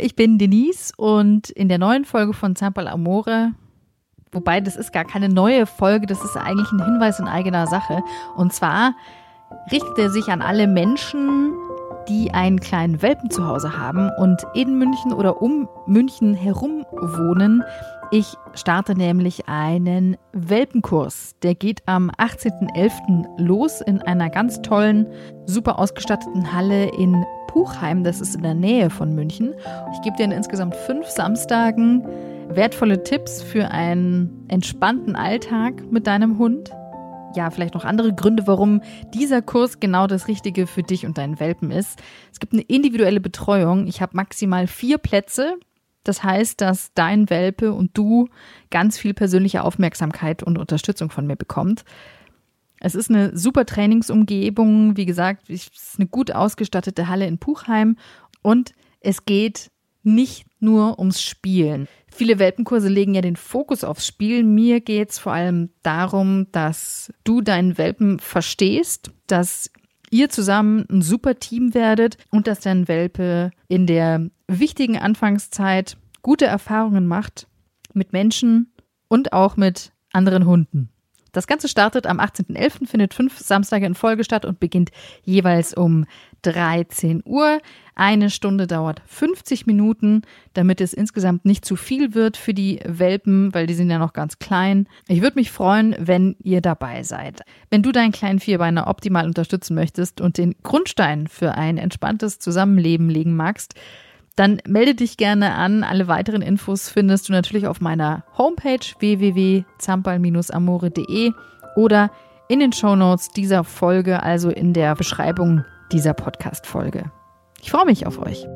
ich bin Denise und in der neuen Folge von Zampal Amore, wobei das ist gar keine neue Folge, das ist eigentlich ein Hinweis in eigener Sache. Und zwar richtet er sich an alle Menschen, die einen kleinen Welpen zu Hause haben und in München oder um München herum wohnen. Ich starte nämlich einen Welpenkurs. Der geht am 18.11. los in einer ganz tollen, super ausgestatteten Halle in Puchheim. Das ist in der Nähe von München. Ich gebe dir in insgesamt fünf Samstagen wertvolle Tipps für einen entspannten Alltag mit deinem Hund ja, vielleicht noch andere Gründe, warum dieser Kurs genau das Richtige für dich und deinen Welpen ist. Es gibt eine individuelle Betreuung. Ich habe maximal vier Plätze. Das heißt, dass dein Welpe und du ganz viel persönliche Aufmerksamkeit und Unterstützung von mir bekommt. Es ist eine super Trainingsumgebung. Wie gesagt, es ist eine gut ausgestattete Halle in Puchheim und es geht nicht nur ums Spielen. Viele Welpenkurse legen ja den Fokus aufs Spiel. Mir geht es vor allem darum, dass du deinen Welpen verstehst, dass ihr zusammen ein super Team werdet und dass dein Welpe in der wichtigen Anfangszeit gute Erfahrungen macht mit Menschen und auch mit anderen Hunden. Das Ganze startet am 18.11., findet fünf Samstage in Folge statt und beginnt jeweils um 13 Uhr. Eine Stunde dauert 50 Minuten, damit es insgesamt nicht zu viel wird für die Welpen, weil die sind ja noch ganz klein. Ich würde mich freuen, wenn ihr dabei seid. Wenn du deinen kleinen Vierbeiner optimal unterstützen möchtest und den Grundstein für ein entspanntes Zusammenleben legen magst, dann melde dich gerne an. Alle weiteren Infos findest du natürlich auf meiner Homepage www.zampal-amore.de oder in den Shownotes dieser Folge, also in der Beschreibung dieser Podcast-Folge. Ich freue mich auf euch.